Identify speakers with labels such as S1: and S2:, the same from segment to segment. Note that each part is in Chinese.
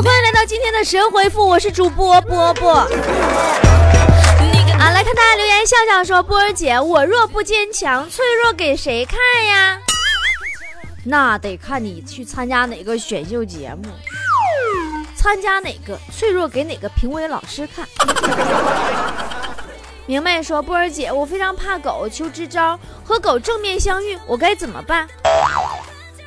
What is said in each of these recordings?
S1: 欢迎来到今天的神回复，我是主播波波。啊，来看大家留言，笑笑说：“波儿姐，我若不坚强，脆弱给谁看呀？那得看你去参加哪个选秀节目，参加哪个脆弱给哪个评委老师看。”明白说：“波儿姐，我非常怕狗，求支招。和狗正面相遇，我该怎么办？”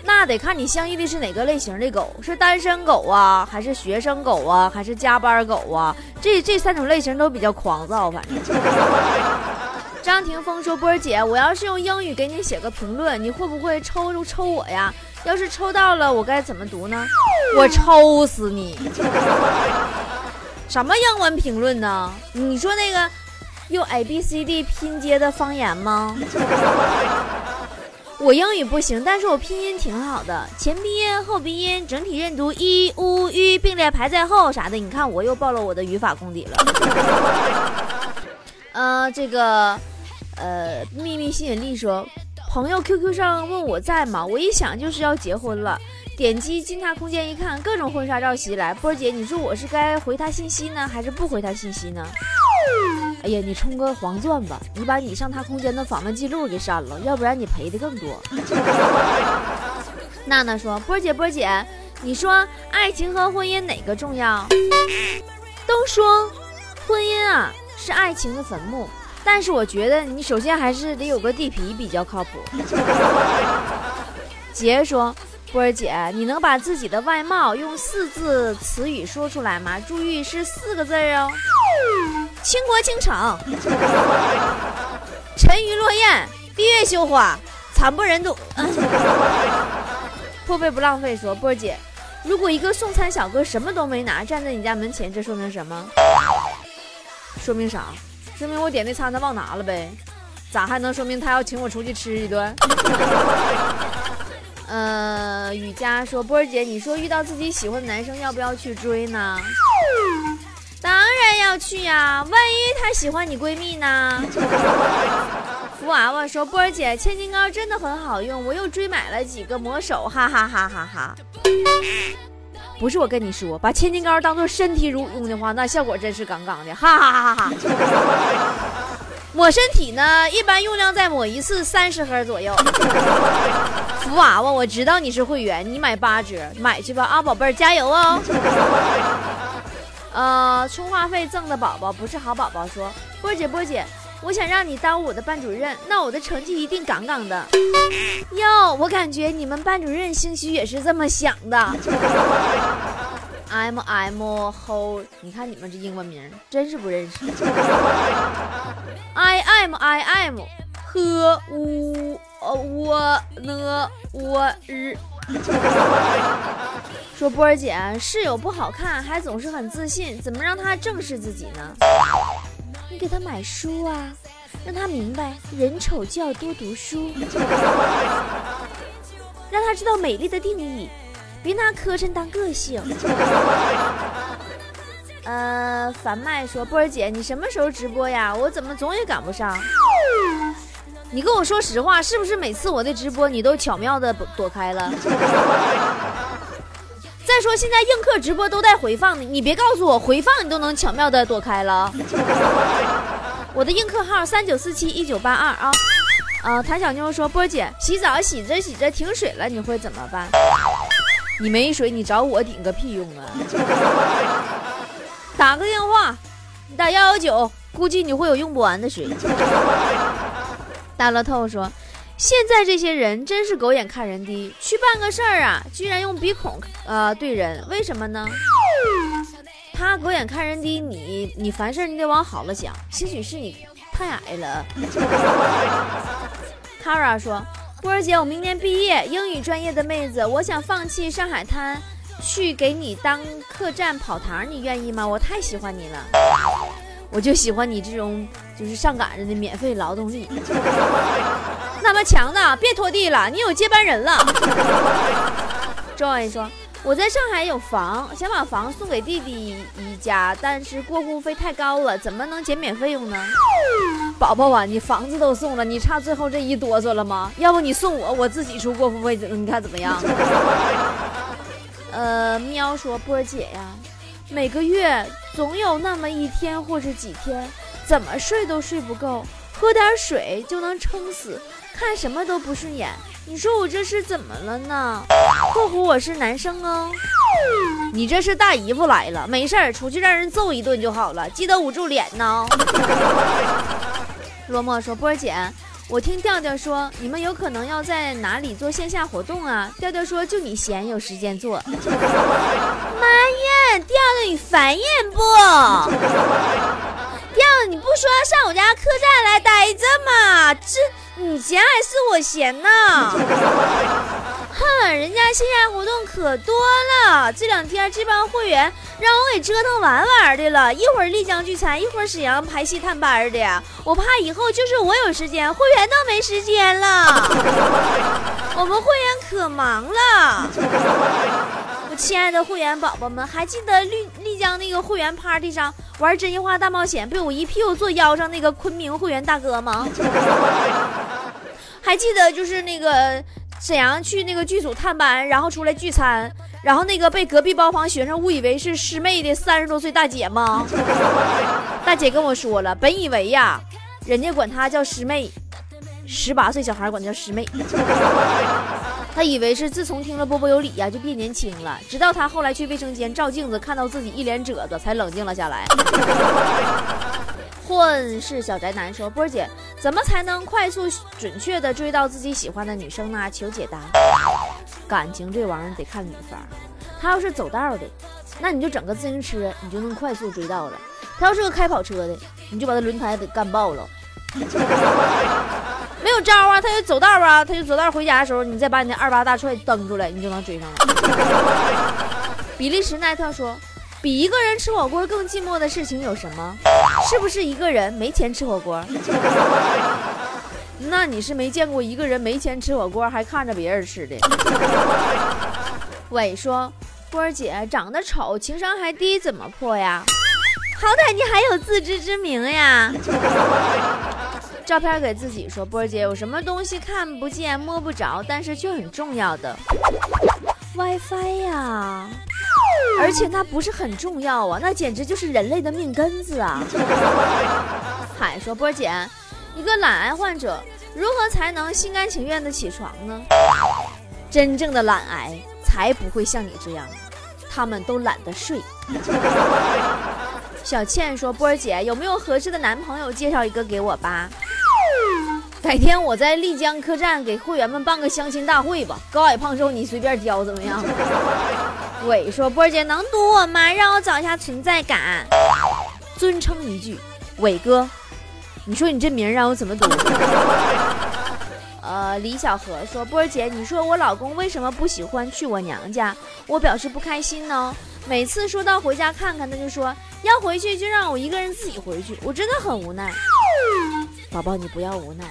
S1: 那得看你相遇的是哪个类型的狗，是单身狗啊，还是学生狗啊，还是加班狗啊？这这三种类型都比较狂躁，反正。张霆锋说：“波儿姐，我要是用英语给你写个评论，你会不会抽抽我呀？要是抽到了，我该怎么读呢？我抽死你！什么英文评论呢？你说那个用 A B C D 拼接的方言吗？”我英语不行，但是我拼音挺好的，前鼻音、后鼻音，整体认读一、乌、吁并列排在后啥的。你看，我又暴露我的语法功底了。呃，这个，呃，秘密吸引力说，朋友 QQ 上问我在吗？我一想就是要结婚了，点击进他空间一看，各种婚纱照袭来。波儿姐，你说我是该回他信息呢，还是不回他信息呢？哎呀，你充个黄钻吧，你把你上他空间的访问记录给删了，要不然你赔的更多。娜娜说：“波儿姐，波儿姐，你说爱情和婚姻哪个重要？都说婚姻啊是爱情的坟墓，但是我觉得你首先还是得有个地皮比较靠谱。”杰说：“波儿姐，你能把自己的外貌用四字词语说出来吗？注意是四个字哦。”倾国倾城，沉鱼落雁，闭月羞花，惨不忍睹。破费不浪费说，波儿姐，如果一个送餐小哥什么都没拿，站在你家门前，这说明什么？说明啥？说明我点的餐他忘拿了呗？咋还能说明他要请我出去吃一顿？呃，雨佳说，波儿姐，你说遇到自己喜欢的男生，要不要去追呢？当然要去呀，万一他喜欢你闺蜜呢？福娃娃说：“波儿姐，千金膏真的很好用，我又追买了几个魔手，哈哈哈哈哈！不是我跟你说，把千金膏当做身体乳用的话，那效果真是杠杠的，哈哈哈哈哈！抹身体呢，一般用量在抹一次三十盒左右。福娃娃，我知道你是会员，你买八折，买去吧啊，宝贝儿，加油哦！” 呃，充话费赠的宝宝不是好宝宝。说波姐波姐，我想让你当我的班主任，那我的成绩一定杠杠的。哟，我感觉你们班主任兴许也是这么想的。M M Ho，你看你们这英文名真是不认识。I M I M 呵呜呃我呢我日。说波儿姐，室友不好看，还总是很自信，怎么让他正视自己呢？你给他买书啊，让他明白人丑就要多读书，让他知道美丽的定义，别拿磕碜当个性。呃，樊麦说波儿姐，你什么时候直播呀？我怎么总也赶不上？你跟我说实话，是不是每次我的直播你都巧妙的躲开了？再说现在映客直播都带回放的，你别告诉我回放你都能巧妙的躲开了。我的映客号三九四七一九八二啊啊！谭小妞说：“波姐洗澡洗着洗着停水了，你会怎么办？你没水，你找我顶个屁用啊！打个电话，你打幺幺九，估计你会有用不完的水。”大乐透说。现在这些人真是狗眼看人低，去办个事儿啊，居然用鼻孔呃对人，为什么呢？他狗眼看人低，你你凡事你得往好了想，兴许是你太矮了。Kara 说：“波儿姐，我明年毕业，英语专业的妹子，我想放弃上海滩，去给你当客栈跑堂，你愿意吗？我太喜欢你了，我就喜欢你这种就是上赶着的免费劳动力。”那么强呢？别拖地了，你有接班人了。Joy 说：“我在上海有房，想把房送给弟弟一家，但是过户费太高了，怎么能减免费用呢？”宝宝啊，你房子都送了，你差最后这一哆嗦了吗？要不你送我，我自己出过户费，你看怎么样？呃，喵说波儿姐呀，每个月总有那么一天或是几天，怎么睡都睡不够，喝点水就能撑死，看什么都不顺眼。你说我这是怎么了呢？括弧我是男生哦。你这是大姨夫来了，没事儿，出去让人揍一顿就好了，记得捂住脸呢。落寞说波儿姐。我听调调说，你们有可能要在哪里做线下活动啊？调调说，就你闲有时间做。妈呀，调调你烦人不？调调你不说上我家客栈来待着吗？这你闲还是我闲呢？哼，人家线下活动可多了，这两天这帮会员让我给折腾完完的了，一会儿丽江聚餐，一会儿沈阳排戏探班的，我怕以后就是我有时间，会员都没时间了。我们会员可忙了，我亲爱的会员宝宝们，还记得丽丽江那个会员 party 上玩真心话大冒险被我一屁股坐腰上那个昆明会员大哥吗？还记得就是那个。沈阳去那个剧组探班，然后出来聚餐，然后那个被隔壁包房学生误以为是师妹的三十多岁大姐吗？大姐跟我说了，本以为呀，人家管她叫师妹，十八岁小孩管她叫师妹，她以为是自从听了波波有理呀就变年轻了，直到她后来去卫生间照镜子，看到自己一脸褶子，才冷静了下来。混世小宅男说：“波儿姐，怎么才能快速准确的追到自己喜欢的女生呢？求解答。感情这玩意儿得看女方，她要是走道的，那你就整个自行车，你就能快速追到了。她要是个开跑车的，你就把她轮胎给干爆了。没有招啊，她就走道啊，她就走道回家的时候，你再把你那二八大踹蹬出来，你就能追上了。”比利时奈特说。比一个人吃火锅更寂寞的事情有什么？是不是一个人没钱吃火锅？那你是没见过一个人没钱吃火锅还看着别人吃的。伟说：“波儿姐长得丑，情商还低，怎么破呀？好歹你还有自知之明呀。”照片给自己说：“波儿姐，有什么东西看不见摸不着，但是却很重要的 WiFi 呀？”而且那不是很重要啊，那简直就是人类的命根子啊！海说波姐，一个懒癌患者如何才能心甘情愿的起床呢？真正的懒癌才不会像你这样，他们都懒得睡。小倩说波儿姐，有没有合适的男朋友介绍一个给我吧？改天我在丽江客栈给会员们办个相亲大会吧，高矮胖瘦你随便挑，怎么样？伟说波儿姐能读我吗？让我找一下存在感。尊称一句，伟哥，你说你这名让我怎么读？呃，李小河说波儿姐，你说我老公为什么不喜欢去我娘家？我表示不开心呢。每次说到回家看看，他就说要回去就让我一个人自己回去，我真的很无奈。宝宝，你不要无奈。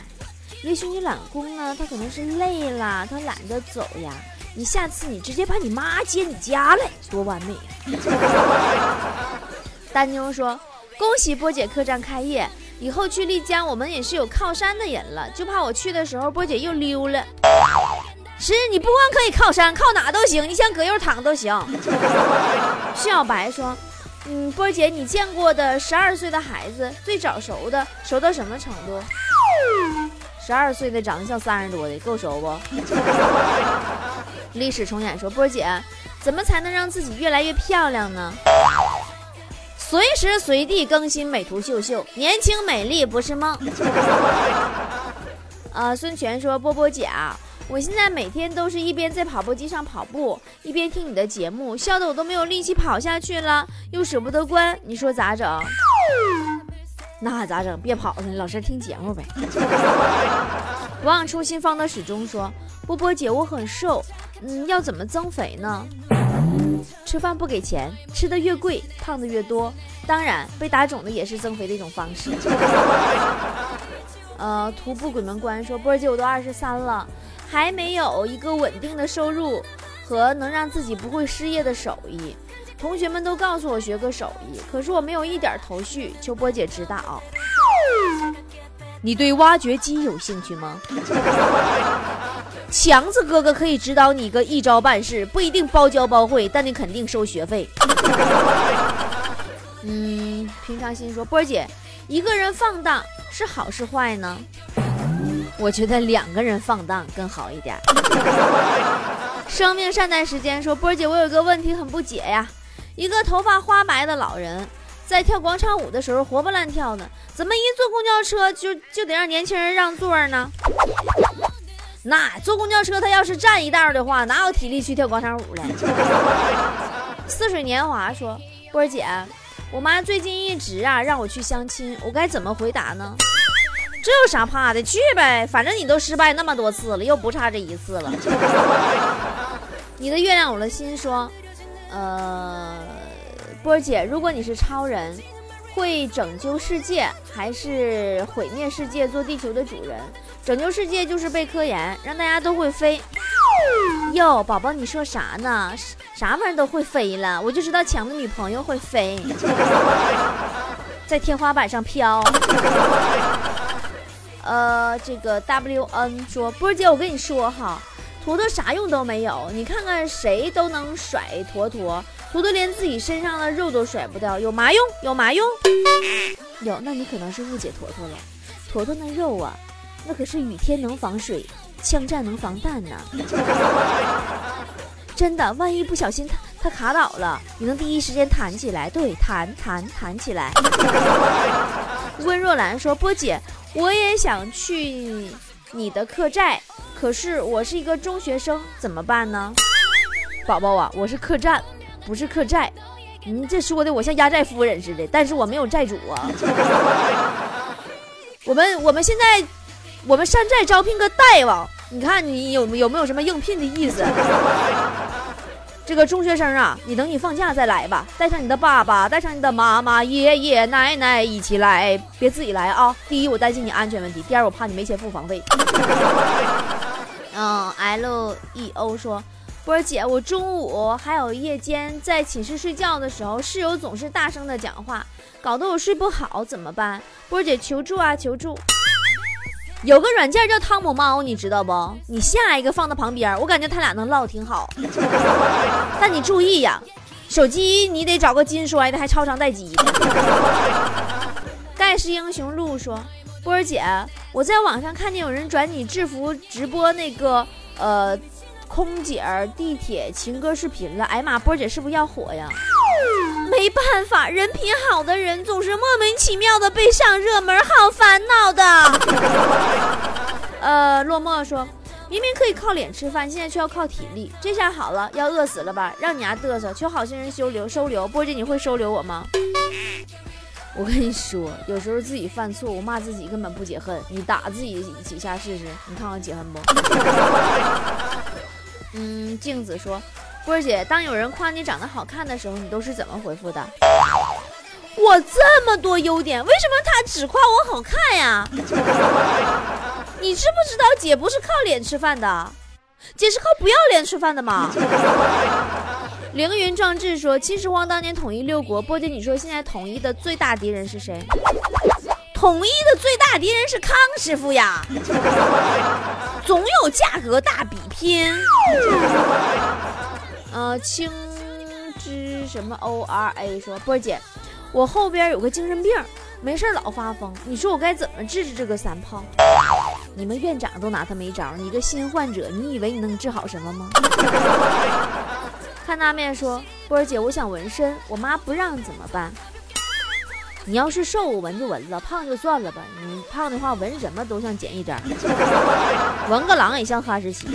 S1: 也许你老公呢，他可能是累了，他懒得走呀。你下次你直接把你妈接你家来，多完美呀！丹妞说：“恭喜波姐客栈开业，以后去丽江我们也是有靠山的人了，就怕我去的时候波姐又溜了。是你不光可以靠山，靠哪都行，你想搁又躺都行。”徐小白说：“嗯，波姐，你见过的十二岁的孩子最早熟的熟到什么程度？”十二岁的长得像三十多的，够熟不？历史重演说，波姐，怎么才能让自己越来越漂亮呢？随时随地更新美图秀秀，年轻美丽不是梦。啊，孙权说，波波姐啊，我现在每天都是一边在跑步机上跑步，一边听你的节目，笑得我都没有力气跑下去了，又舍不得关，你说咋整？那咋整？别跑了，老实听节目呗。不忘初心，方得始终。说波波姐，我很瘦，嗯，要怎么增肥呢？吃饭不给钱，吃的越贵，胖的越多。当然，被打肿的也是增肥的一种方式。呃，徒步鬼门关说，波姐，我都二十三了，还没有一个稳定的收入和能让自己不会失业的手艺。同学们都告诉我学个手艺，可是我没有一点头绪，求波姐指导。你对挖掘机有兴趣吗？强子哥哥可以指导你个一招半式，不一定包教包会，但你肯定收学费。嗯，平常心说，波儿姐，一个人放荡是好是坏呢？我觉得两个人放荡更好一点。生命善待时间说，波儿姐，我有一个问题很不解呀，一个头发花白的老人。在跳广场舞的时候活蹦乱跳的，怎么一坐公交车就就得让年轻人让座呢？那坐公交车他要是站一道的话，哪有体力去跳广场舞了？似水年华说：“波儿姐，我妈最近一直啊让我去相亲，我该怎么回答呢？这有啥怕的？去呗，反正你都失败那么多次了，又不差这一次了。”你的月亮有了心说：“呃。”波儿姐，如果你是超人，会拯救世界还是毁灭世界做地球的主人？拯救世界就是背科研，让大家都会飞。哟，宝宝，你说啥呢？啥玩意都会飞了，我就知道抢的女朋友会飞，在天花板上飘。呃，这个 W N 说，波儿姐，我跟你说哈，坨坨啥用都没有，你看看谁都能甩坨坨。坨坨连自己身上的肉都甩不掉，有嘛用？有嘛用？有，那你可能是误解坨坨了。坨坨那肉啊，那可是雨天能防水，枪战能防弹呢。真的，万一不小心它它卡倒了，你能第一时间弹起来。对，弹弹弹起来。温若兰说：“波姐，我也想去你的客栈，可是我是一个中学生，怎么办呢？”宝宝啊，我是客栈。不是客栈，你这说的我像压寨夫人似的，但是我没有债主啊。我们我们现在我们山寨招聘个大王，你看你有有没有什么应聘的意思？这个中学生啊，你等你放假再来吧，带上你的爸爸，带上你的妈妈、爷爷奶奶一起来，别自己来啊。第一，我担心你安全问题；第二，我怕你没钱付房费。嗯，L E O 说。波儿姐，我中午还有夜间在寝室睡觉的时候，室友总是大声的讲话，搞得我睡不好，怎么办？波儿姐求助啊，求助！有个软件叫汤姆猫，你知道不？你下一个放到旁边，我感觉他俩能唠挺好。但你注意呀，手机你得找个金摔的，还超长待机。盖世英雄路说，波儿姐，我在网上看见有人转你制服直播那个，呃。空姐地铁情歌视频了，哎呀妈，波儿姐是不是要火呀？没办法，人品好的人总是莫名其妙的被上热门，好烦恼的。呃，落寞说，明明可以靠脸吃饭，现在却要靠体力，这下好了，要饿死了吧？让你丫嘚瑟，求好心人收留收留，波姐你会收留我吗？我跟你说，有时候自己犯错误骂自己根本不解恨，你打自己几下试试，你看看解恨不？嗯，镜子说：“波姐，当有人夸你长得好看的时候，你都是怎么回复的？我这么多优点，为什么他只夸我好看呀？你知不知道姐不是靠脸吃饭的，姐是靠不要脸吃饭的吗？” 凌云壮志说：“秦始皇当年统一六国，波姐，你说现在统一的最大敌人是谁？”统一的最大敌人是康师傅呀，总有价格大比拼。呃，青之什么 O R A 说波儿姐，我后边有个精神病，没事老发疯，你说我该怎么治治这个三胖？你们院长都拿他没招，你个新患者，你以为你能治好什么吗？看大面说波儿姐，我想纹身，我妈不让怎么办？你要是瘦，纹就纹了；胖就算了吧。你胖的话，纹什么都像简易针，纹个狼也像哈士奇。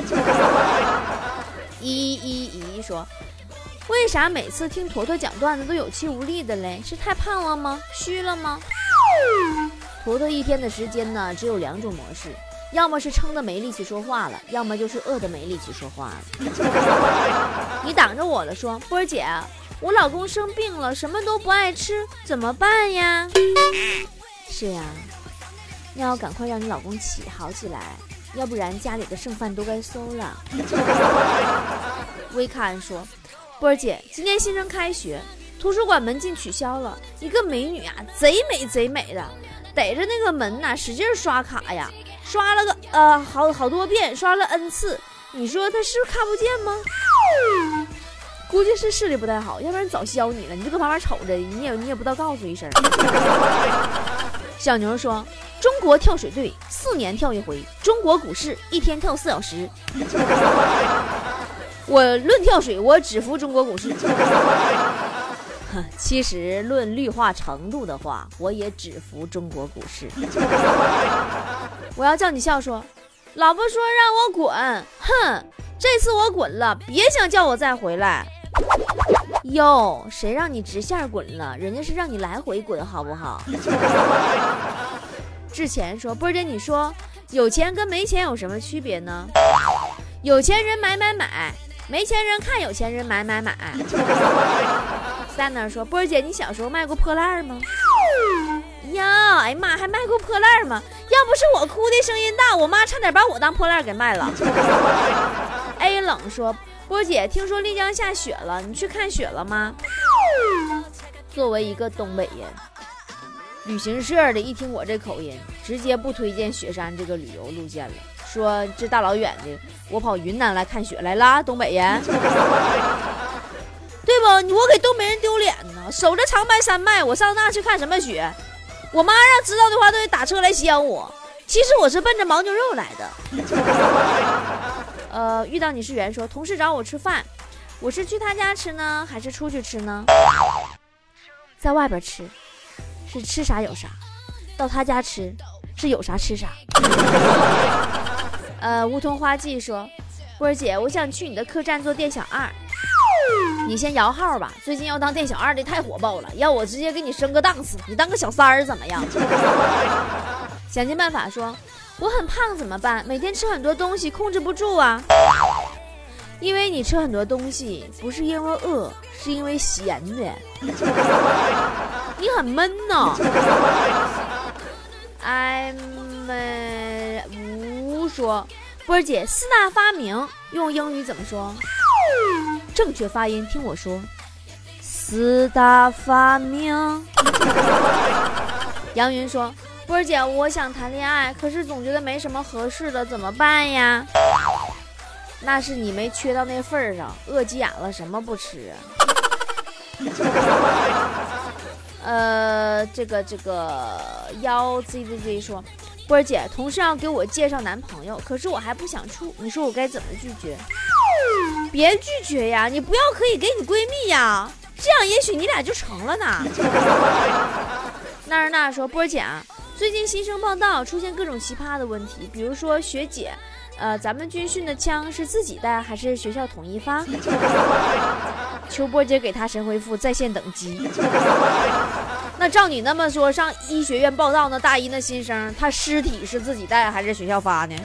S1: 一一一说，为啥每次听坨坨讲段子都有气无力的嘞？是太胖了吗？虚了吗？坨坨一天的时间呢，只有两种模式，要么是撑的没力气说话了，要么就是饿的没力气说话了。你挡着我了，说波儿姐。我老公生病了，什么都不爱吃，怎么办呀？是呀，你要赶快让你老公起好起来，要不然家里的剩饭都该馊了。威卡恩说，波儿姐，今天新生开学，图书馆门禁取消了，一个美女啊，贼美贼美的，逮着那个门呐，使劲刷卡呀。刷了个呃好好多遍，刷了 n 次，你说她是不是看不见吗？估计是视力不太好，要不然早削你了。你就搁旁边瞅着，你也你也不知道告诉一声。小牛说：“中国跳水队四年跳一回，中国股市一天跳四小时。我论跳水，我只服中国股市。其实论绿化程度的话，我也只服中国股市。我要叫你笑说，老婆说让我滚，哼，这次我滚了，别想叫我再回来。”哟，谁让你直线滚了？人家是让你来回滚，好不好？志前说：“波姐，你说有钱跟没钱有什么区别呢？有钱人买买买，没钱人看有钱人买买买。”三呢说：“波儿姐，你小时候卖过破烂吗？”呀，哎呀妈，还卖过破烂吗？要不是我哭的声音大，我妈差点把我当破烂给卖了。A 冷说。波儿姐，听说丽江下雪了，你去看雪了吗？作为一个东北人，旅行社的一听我这口音，直接不推荐雪山这个旅游路线了，说这大老远的，我跑云南来看雪来啦，东北人，对不？我给东北人丢脸呢，守着长白山脉，我上那去看什么雪？我妈要知道的话，都得打车来接我。其实我是奔着牦牛肉来的。呃，遇到你是圆说，同事找我吃饭，我是去他家吃呢，还是出去吃呢？在外边吃，是吃啥有啥；到他家吃，是有啥吃啥。呃，梧桐花季说，波儿姐，我想去你的客栈做店小二，你先摇号吧。最近要当店小二的太火爆了，要我直接给你升个档次，你当个小三儿怎么样？想尽办法说。我很胖怎么办？每天吃很多东西，控制不住啊！因为你吃很多东西，不是因为饿，是因为咸的。你很闷呢。I'm 无说，波儿姐，四大发明用英语怎么说？正确发音，听我说，四大发明。杨云说。波儿姐，我想谈恋爱，可是总觉得没什么合适的，怎么办呀？那是你没缺到那份儿上，饿急眼了，什么不吃啊？呃，这个这个幺 z z z 说，波儿姐，同事要给我介绍男朋友，可是我还不想处，你说我该怎么拒绝？别拒绝呀，你不要可以给你闺蜜呀，这样也许你俩就成了呢。那儿那说，波儿姐啊。最近新生报道出现各种奇葩的问题，比如说学姐，呃，咱们军训的枪是自己带还是学校统一发？秋波姐给他神回复在线等机。那照你那么说，上医学院报道那大一那新生，他尸体是自己带还是学校发呢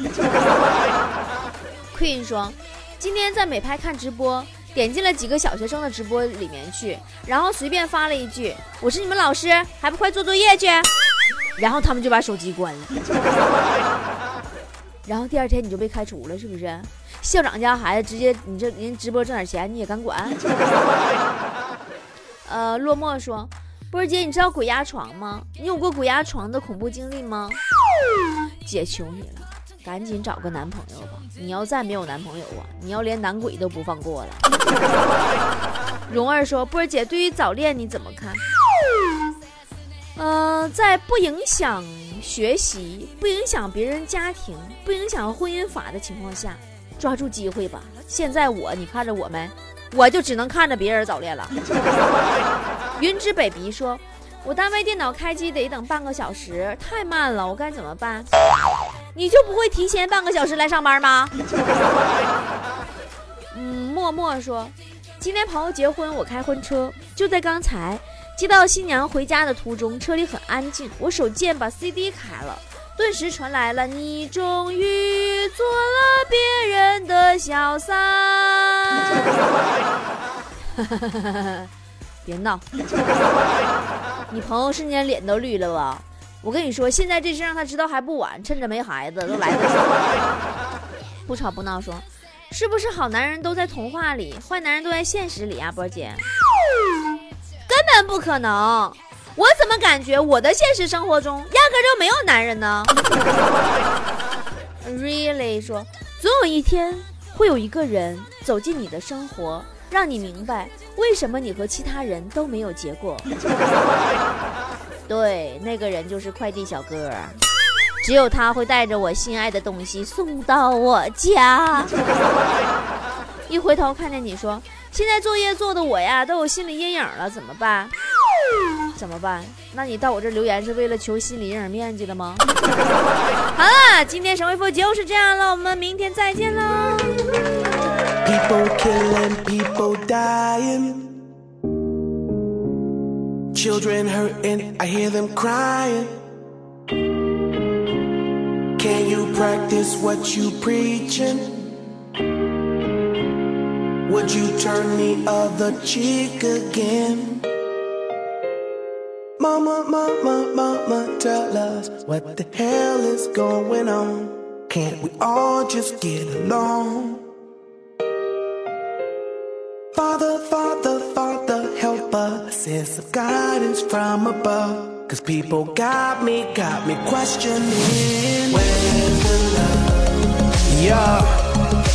S1: ？Queen 说，今天在美拍看直播，点进了几个小学生的直播里面去，然后随便发了一句：“我是你们老师，还不快做作业去？”然后他们就把手机关了，然后第二天你就被开除了，是不是？校长家孩子直接你这人直播挣点钱你也敢管？呃，落寞说，波儿姐，你知道鬼压床吗？你有过鬼压床的恐怖经历吗？姐求你了，赶紧找个男朋友吧！你要再没有男朋友啊，你要连男鬼都不放过了。蓉儿说，波儿姐，对于早恋你怎么看？呃，在不影响学习、不影响别人家庭、不影响婚姻法的情况下，抓住机会吧。现在我，你看着我没？我就只能看着别人早恋了。云之北鼻说：“我单位电脑开机得等半个小时，太慢了，我该怎么办？”你就不会提前半个小时来上班吗？嗯，默默说：“今天朋友结婚，我开婚车，就在刚才。”接到新娘回家的途中，车里很安静。我手贱把 CD 开了，顿时传来了“你终于做了别人的小三”。别闹！你朋友瞬间脸都绿了吧？我跟你说，现在这事让他知道还不晚，趁着没孩子都来得及。不吵不闹，说是不是好男人都在童话里，坏男人都在现实里啊？波姐。根本不可能！我怎么感觉我的现实生活中压根就没有男人呢？
S2: Really 说，总有一天会有一个人走进你的生活，让你明白为什么你和其他人都没有结果。对，那个人就是快递小哥，只有他会带着我心爱的东西送到我家。一回头看见你说，现在作业做的我呀都有心理阴影了，怎么办？怎么办？那你到我这留言是为了求心理阴影面积的吗？好了，今天神回复就是这样了，我们明天再见喽。People killing, people dying. Children hurting, I hear them crying. Can you practice what you preaching? Would you turn the other cheek again? Mama, mama, tell us what the hell is going on. Can't we all just get along? Father, Father, Father, help us. Send some guidance from above. Cause people got me, got me questioning. Where's the love? Yeah.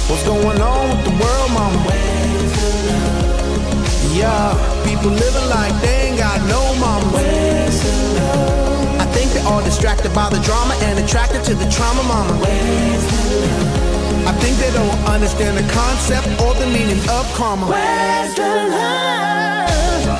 S2: What's going on with the world, mama? Where's the love? Yeah. People living like they all distracted by the drama and attracted to the trauma, mama. I think they don't understand the concept or the meaning of karma. Where's the love?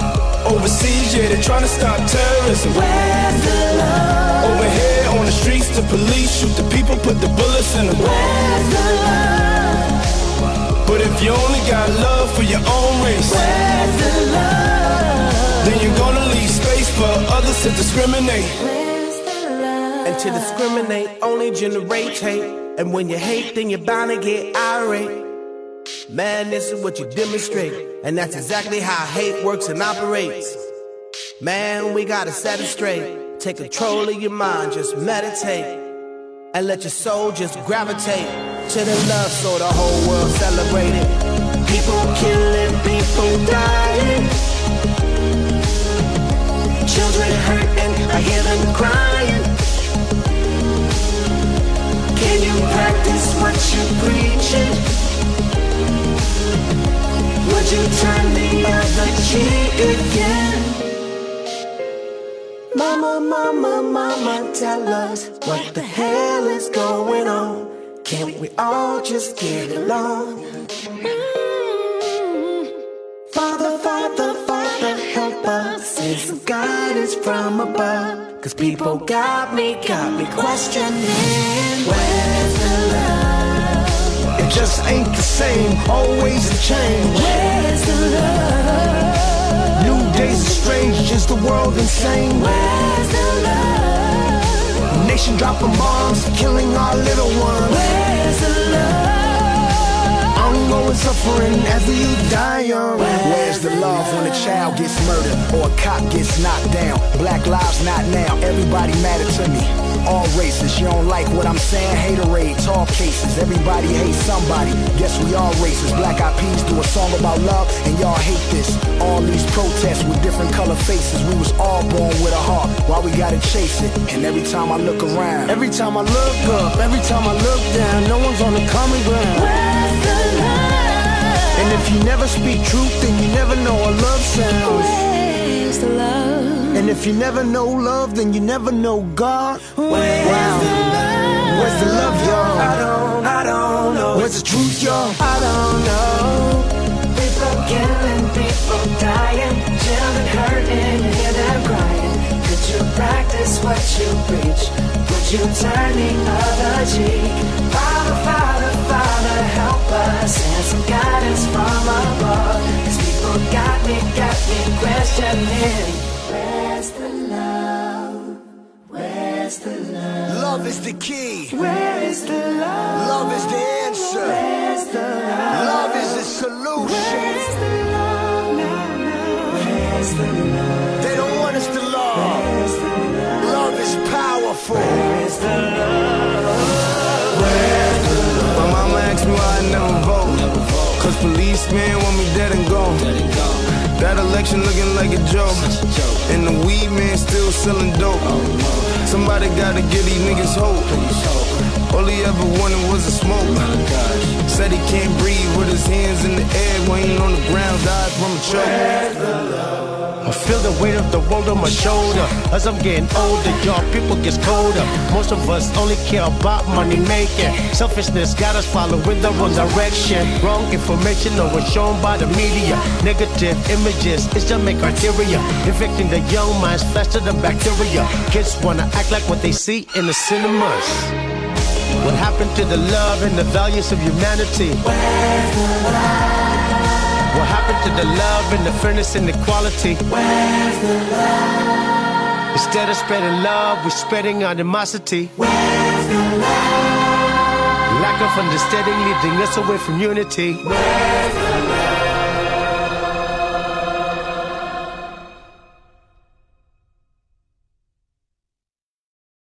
S2: Overseas, yeah, they're trying to stop terrorism. Where's the love? Over here on the streets, the police shoot the people, put the bullets in them. Where's the love? But if you only got love for your own race, where's the love? Then you're gonna leave space for others to discriminate. And to discriminate only generates hate. And when you hate, then you're bound to get irate. Man, this is what you demonstrate. And that's exactly how hate works and operates. Man, we gotta set it straight. Take control of your mind, just meditate. And let your soul just gravitate to the love so the whole world celebrate it. People killing, people dying. Children hurting, I hear them crying. Can you practice what you're preaching? Would you turn the other cheek again? Mama, mama, mama, tell us what the hell is going on. Can't we all just get along? Help. Send some guidance from above. Cause people got me, got me questioning. Where's the love? It just ain't the same, always a change. Where's the love? New days are strange, just the world insane. Where's the love? Nation dropping bombs, killing our little ones. Where's the love? Ongoing suffering as youth die young. Where's the love when a child gets murdered or a cop gets knocked down? Black lives not now, everybody matter to me. All races, you don't like what I'm saying? Haterade, tall cases, everybody hates somebody. Guess we all racist. Black eyed peas do a song about love, and y'all hate this. All these protests with different color faces. We was all born with a heart, why we gotta chase it? And every time I look around, every time I look up, every time I look down, no one's on the common ground. Where's the love? And if you never speak truth, then you never know what love sounds. Where's the love? And if you never know love, then you never know God. Where's wow. the love? Where's the love, y'all? I don't, I don't know. Where's the truth, y'all? I don't know. People killing, people dying, children hurting, hear them crying. Could you practice what you preach? Would you turn the other cheek? Father, Father, Father, help us. Send some guidance from above. Cause people got me, got me questioning. Where's the love? Where's the love? Love is the key. Where is the love? Love is the answer. Where's the love? Love is the solution. Where's the love now? now? Where's the love? They don't want us to love. Where's the love? Love is powerful. Where's the love? Cause policemen want me dead and gone. That
S3: that election looking like a joke. And the weed man still selling dope. Somebody gotta give these niggas hope. All he ever wanted was a smoke. Said he can't breathe with his hands in the air when he on the ground, died from a choke.
S4: I feel the weight of the world on my shoulder. As I'm getting older, y'all people gets colder. Most of us only care about money making. Selfishness got us following the wrong direction. Wrong information always shown by the media. Negative images, it's just make criteria. Infecting the young minds faster than bacteria. Kids wanna act like what they see in the cinemas. What happened to the love and the values of humanity? What happened to the love and the fairness and equality? Where's the love? Instead of spreading love, we're spreading animosity. Where's the love? Lack of understanding leading us away from unity. Where's the